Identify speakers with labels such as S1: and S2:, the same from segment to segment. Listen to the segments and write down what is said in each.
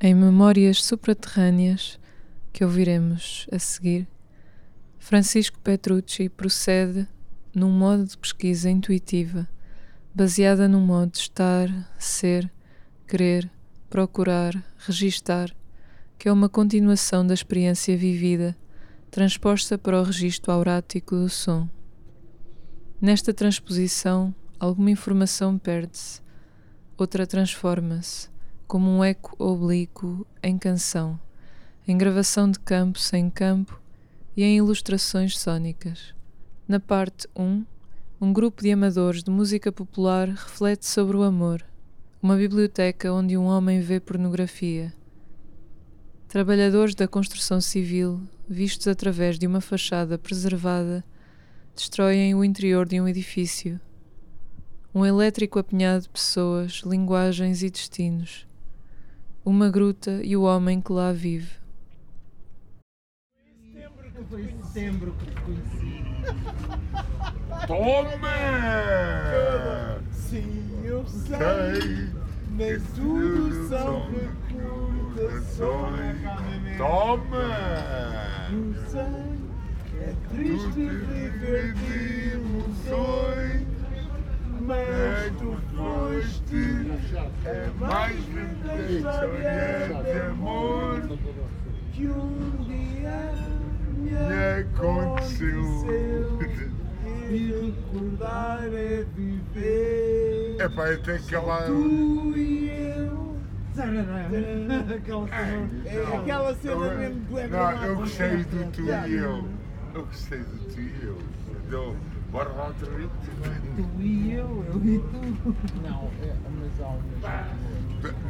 S1: Em Memórias Supraterrâneas, que ouviremos a seguir, Francisco Petrucci procede num modo de pesquisa intuitiva, baseada num modo de estar, ser, querer, procurar, registar, que é uma continuação da experiência vivida, transposta para o registro aurático do som. Nesta transposição, alguma informação perde-se, outra transforma-se, como um eco oblíquo em canção, em gravação de campo sem campo e em ilustrações sónicas. Na parte 1, um grupo de amadores de música popular reflete sobre o amor, uma biblioteca onde um homem vê pornografia. Trabalhadores da construção civil, vistos através de uma fachada preservada, destroem o interior de um edifício. Um elétrico apinhado de pessoas, linguagens e destinos. Uma gruta e o homem que lá vive.
S2: Foi em setembro que te conheci.
S3: Toma!
S2: Sim, eu sei. Nem tudo são recordações.
S3: Toma!
S2: Eu sei. É triste viver de ilusões. Mas tu foste a mais história de amor que um dia me aconteceu. E recordar é viver.
S3: É pá, eu tenho aquela.
S2: Tu e eu.
S4: Aquela cena.
S2: É aquela cena mesmo do
S3: Não, eu gostei do tu e eu. Eu gostei do tu e eu. Do, bora lá outra vez.
S4: Tu e eu, eu e tu. Não, é, mas há.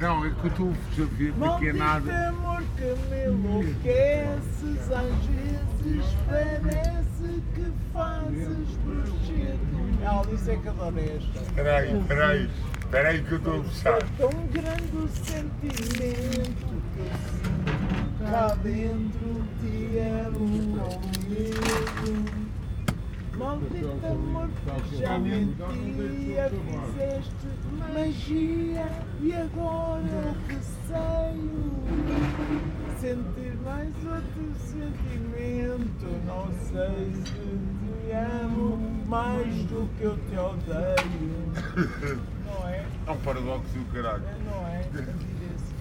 S3: Não, é que eu estou a ver
S2: Maldito
S3: nada.
S2: amor que me enlouqueces Às vezes parece que fazes bruxedo Ela disse é que adoro esta
S3: Espera aí, espera aí. Espera aí que eu estou a gostar.
S2: Tão grande o sentimento que eu sinto Cá dentro te amo ao medo Maldito amor que já mentia Fizeste magia E agora receio Sentir mais outro sentimento Não sei se te amo Mais do que eu te odeio Não é?
S3: É um paradoxo do caralho.
S2: Não é? Sentir esse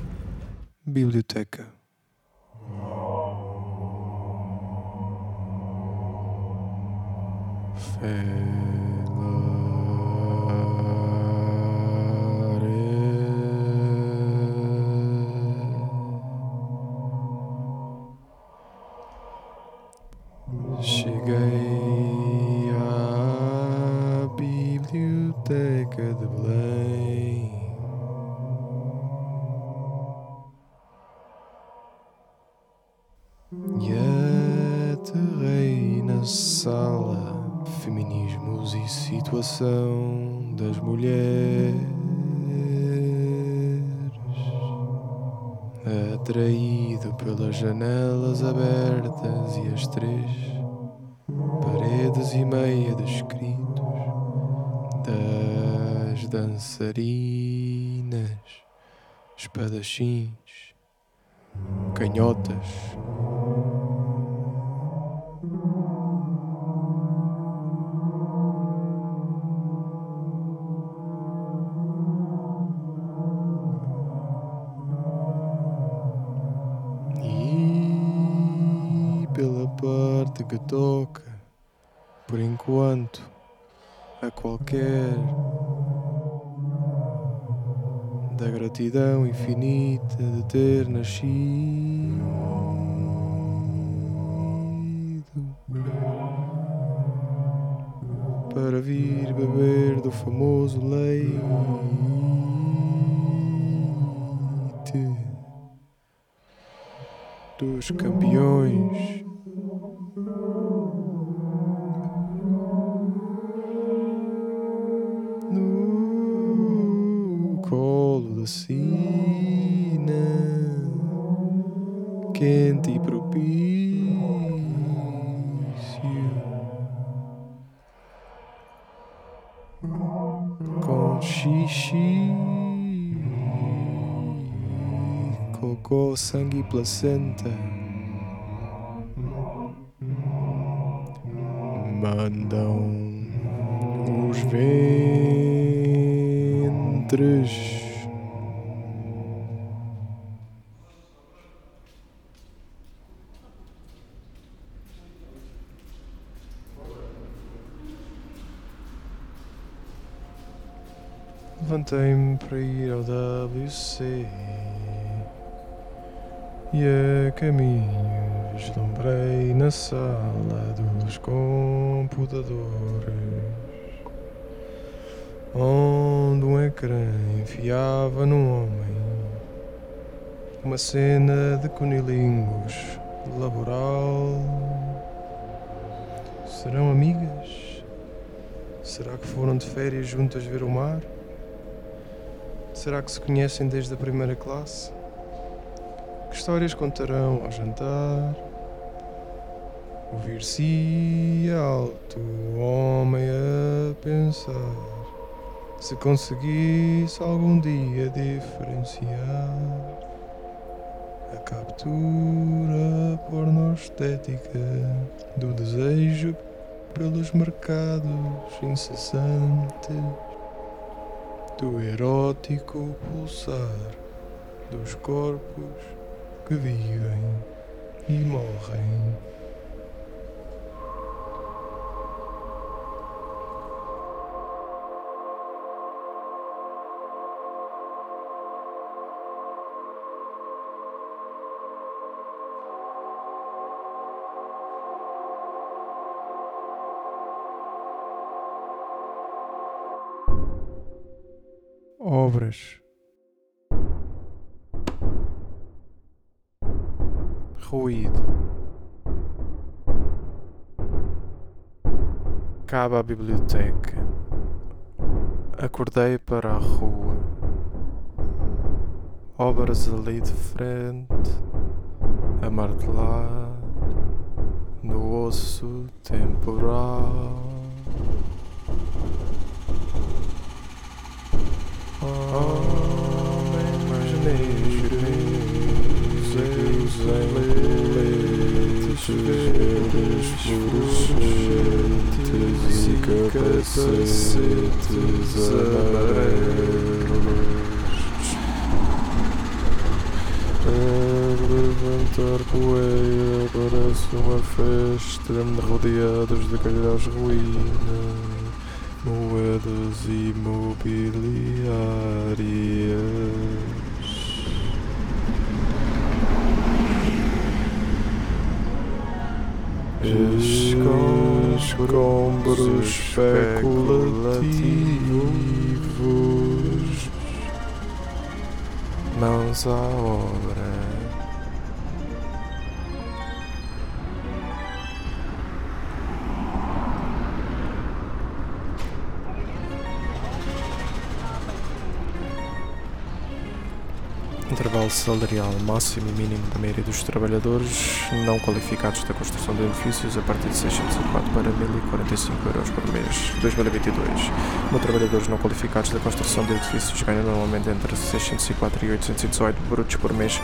S5: Biblioteca. Cheguei à biblioteca de Belém. E aterrei na sala Feminismos e Situação das Mulheres. Atraído pelas janelas abertas e as três paredes e meia de escritos Das dançarinas, espadachins, canhotas toca, por enquanto, a qualquer da gratidão infinita de ter nascido. Para vir beber do famoso leite dos campeões. No colo da sina, quente e propício, com xixi cocô, sangue e placenta. Mandam os ventres. Levantei-me para ir ao WC e a caminho vislumbrei na sala dos computadores onde um ecrã enfiava num homem uma cena de cunilingus laboral. Serão amigas? Será que foram de férias juntas ver o mar? Será que se conhecem desde a primeira classe? Que histórias contarão ao jantar? Ouvir-se alto o homem a pensar se conseguisse algum dia diferenciar a captura pornoestética do desejo pelos mercados incessantes do erótico pulsar dos corpos que vivem e morrem. Obras. Ruído. Cabe a biblioteca. Acordei para a rua. Obras ali de frente. A martelar. No osso temporal. Homens negros, egos em coletes verdes, fluorescentes e capacetes amarelos. A levantar poeira parece uma festa rodeados de calhaus ruínas moedas imobiliárias. Escombros especulativos, mãos à obra. Intervalo salarial máximo e mínimo da maioria dos trabalhadores não qualificados da construção de edifícios a partir de 604 para 1045 euros por mês. 2022. No trabalhadores não qualificados da construção de edifícios ganham normalmente entre 604 e 818 brutos por mês.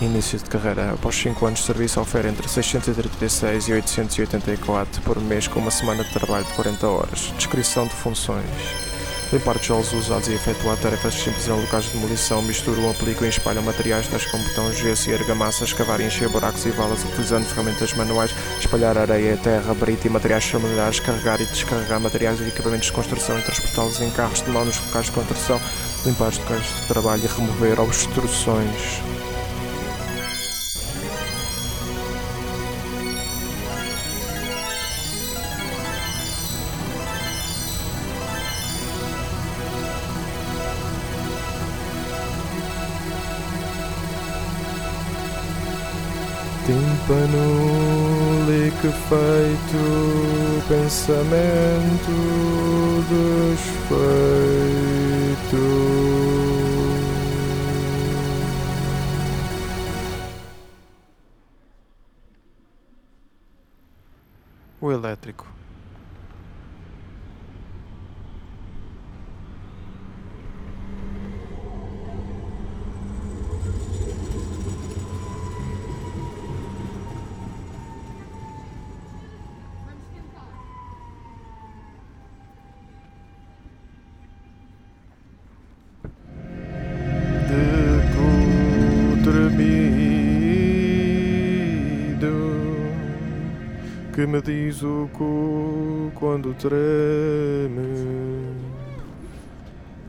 S5: Início de carreira. Após 5 anos de serviço, oferece entre 636 e 884 por mês com uma semana de trabalho de 40 horas. Descrição de funções. Limpar tijolos usados e efetuar tarefas simples em locais de demolição, misturam, aplicam e espalham materiais tais como betão, gesso e argamassa, escavar e encher buracos e valas utilizando ferramentas manuais, espalhar areia, terra, brita e materiais familiares, carregar e descarregar materiais e equipamentos de construção e transportá-los em carros de mão nos locais de construção, limpar os locais de trabalho e remover obstruções. Tímpano liquefeito, pensamento desfeito. O elétrico. Diz o cu quando treme.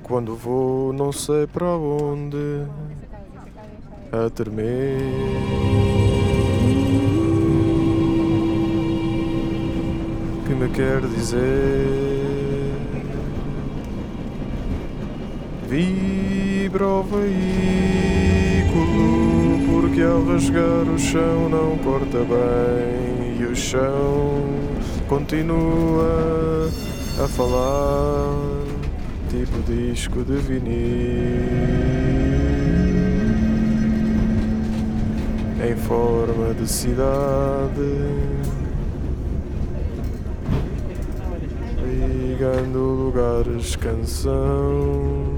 S5: Quando vou, não sei para onde, a tremer. Que me quer dizer? Vibra o veículo, porque ao rasgar o chão não corta bem chão continua a falar, tipo disco de vinil. Em forma de cidade. ligando lugares canção.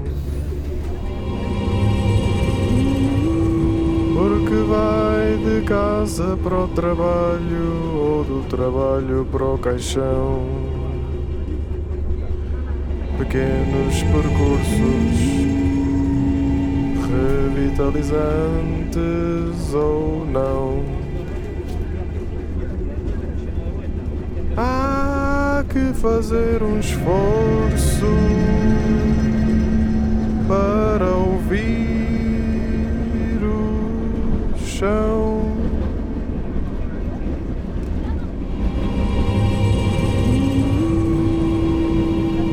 S5: Porque vai de casa para o trabalho ou do trabalho para o caixão. Pequenos percursos revitalizantes ou não. Há que fazer um esforço para ouvir chão.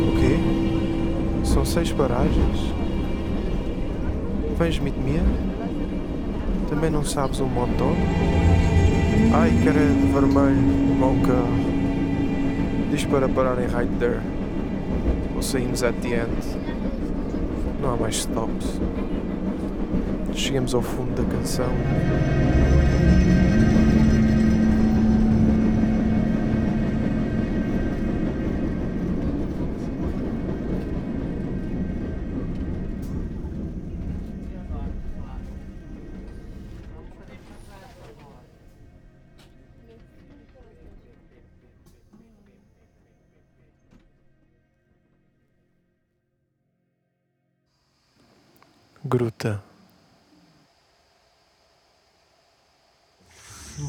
S5: O quê? São seis paragens? Vens-me de? Também não sabes o motor? Ai, cara de vermelho, mau carro. Diz para pararem right there. Ou saímos at the end. Não há mais stops. Chegamos ao fundo da canção. Gruta.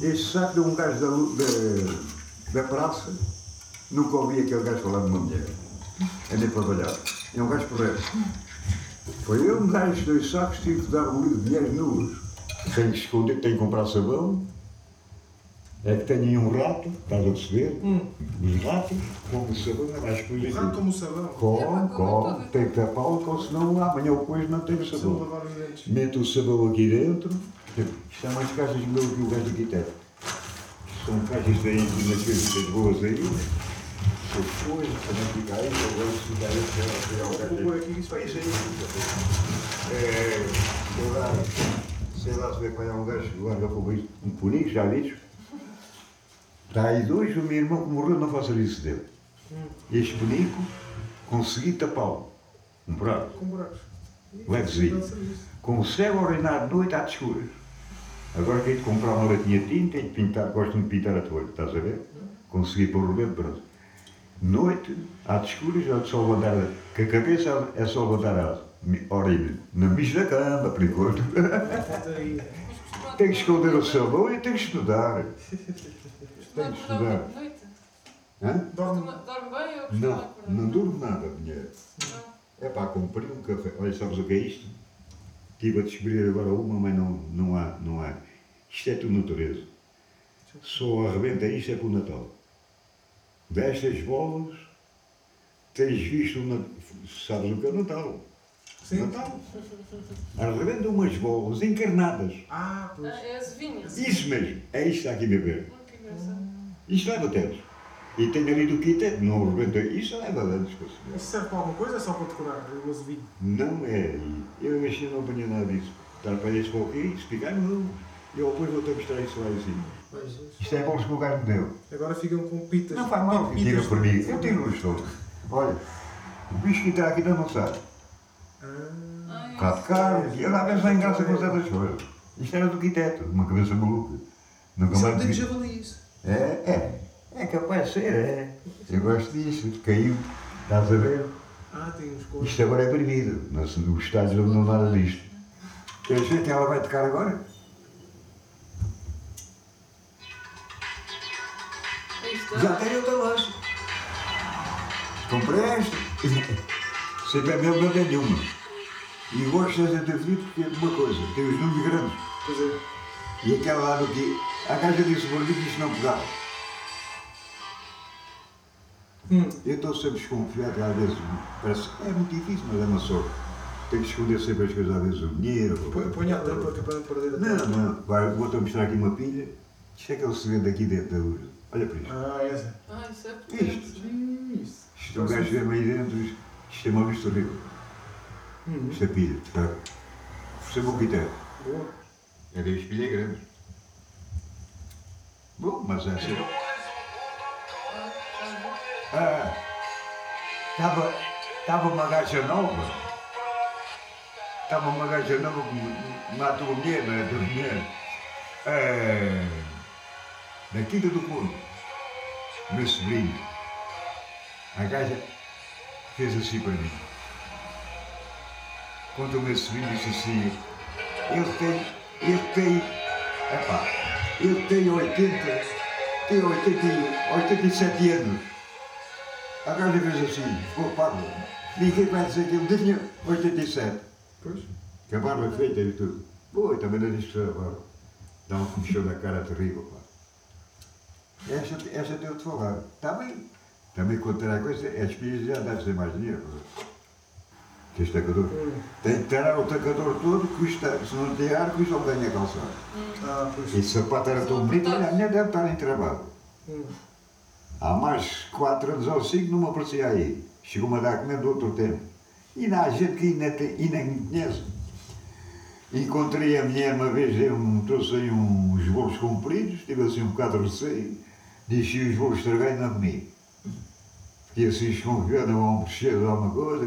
S6: Este saco de um gajo da, da, da praça, nunca ouvi aquele gajo falar de uma mulher. Andei para trabalhar. É um gajo porreiro. Foi eu, um gajo, dois sacos, tive que dar um livro de mulheres nuas. Tenho que esconder, tenho que comprar sabão. É que tenho aí um rato, estás a perceber? Os ratos, como sabão, é mais coisa.
S7: Rato como sabão.
S6: Com, com, tem que tapá-lo, com, senão amanhã ou depois não tenho sabão. Meto o sabão aqui dentro. Isto é umas caixas que o gajo aqui tem. São caixas daí, naqueles das boas aí. Essas coisas, também fica aí, agora se aí, o
S7: aqui isso vai
S6: Isso aí. É, sei lá, sei lá se vai apanhar um gajo que guarda fogo aí, um punico, já viste? Está aí dois, o meu irmão que morreu, não faça isso dele. Este punico, consegui tapá-lo. Um prato.
S7: Com buracos.
S6: Levezinho. Consegue orinar de noite às escuras. Agora tenho de comprar uma latinha de tinta e de pintar, gosto de pintar a toalha, estás a ver? Consegui pôr o dedo, pronto. Noite, às escuras, é só levantar, com a cabeça é só levantar a orelha. Na bicho da cama, por enquanto. Tem que esconder o sabão e tem que estudar. Tem que estudar.
S7: Dorme.
S1: Dorme bem ou
S6: Não, não durmo nada, mulher. É pá, comprei um café. Olha, sabes o que é isto? Estive a descobrir agora uma, mas não, não, há, não há. Isto é tudo natureza. Só arrebenta isto é para o Natal. Destas bolas, tens visto o Natal. Sabes o que é o Natal?
S7: Sim.
S6: Natal. Arrebenta umas bolas encarnadas.
S7: Ah, pois.
S1: É as vinhas.
S6: Isso mesmo. É isto que está aqui a
S1: engraçado.
S6: Isto leva tetos. E tem ali do kit, não arrebenta. Isto leva anos. para se ver.
S7: Isso serve para alguma coisa ou é só para decorar? O azevinho.
S6: Não é. Eu este não apanhei nada disso. Estar para este para aqui, explicar não. Eu depois vou ter que mostrar isso lá em cima.
S7: Pois.
S6: Isto é bolos que o gajo me deu.
S7: Agora ficam com pitas.
S6: Não faz mal, tira por mim. Eu tiro-os todos. Olha, o bicho que está aqui não não sabe.
S7: Ah,
S6: Cá de carne. E eu lá vejo em graça com certas coisas. Isto era do quiteto, uma cabeça maluca. Nunca
S7: isso é um
S6: mais
S7: dente
S6: vi.
S7: de javalis.
S6: É, é. É capaz de ser, é. Eu gosto disso. Caiu. Estás a ver?
S7: Ah, tem uns cores.
S6: Isto agora é proibido. Nos, nos estádios não dão nada disto. Quer ver que ela vai tocar agora? Já tem outra loja. Comprei esta. Sempre a mesma não nenhuma. E gosto desta ter frito porque é de uma coisa, tem os números grandes.
S7: Pois é.
S6: E aquela lá do que a caixa disse por mim que isto não pegava.
S7: Hum.
S6: Eu estou sempre desconfiado, às vezes parece é muito difícil, mas é uma sorte. Tenho que esconder sempre as coisas, às vezes o dinheiro.
S7: Põe- a tampa que é para não perder a
S6: Não,
S7: tampa.
S6: não, vai, vou-te mostrar aqui uma pilha. Isto é aquele segredo aqui dentro da luz. Olha para isto.
S7: Ah, essa.
S1: Ah, isso é
S6: Isto.
S7: Isso.
S6: Isto é um gajo vê aí dentro, isto- isto é uma vista horrível.
S7: Hum.
S6: Isto é pilha, tá? Você é bom critério.
S7: Boa.
S6: É da pilha grande. Bom, mas é assim. Ah, uma gaja nova. Estava uma gaja nova que matou a mulher, não é? É, da Quinta do Corvo. Meu sobrinho. A gaja fez assim para mim. Quando o meu sobrinho disse assim, ele tem, ele tem, epá, ele tem 80, tem 80, e- 87 anos. A gaja fez assim, ficou parvo. Ninguém vai dizer que ele tinha 87.
S7: Pois.
S6: Que a barba é feita e tudo. Pô, eu também não disse que era barba. Dá um comichão na cara terrível, pá. Esta, esta tenho de falar. Também, também contar a coisa, as pilhas já devem ser mais dinheiro. pá. Que este tacador.
S7: Hum.
S6: Tem que tirar o tacador todo, custa, se não tem ar, custa o ganho a calçar.
S7: Ah, pois.
S6: Esse sapato era tão bonito, olha, a minha deve estar em trabalho.
S7: Hum.
S6: Há mais 4 anos ou 5 não me aparecia aí. Chegou-me a dar comendo do outro tempo. E ainda há gente que ainda, tem, ainda me conhece. Encontrei a mulher uma vez, eu me trouxe aí uns bolos compridos, tive assim um bocado de receio, deixei os bolos estragar e não comi. Fiquei assim desconfiado, vão mexer alguma coisa,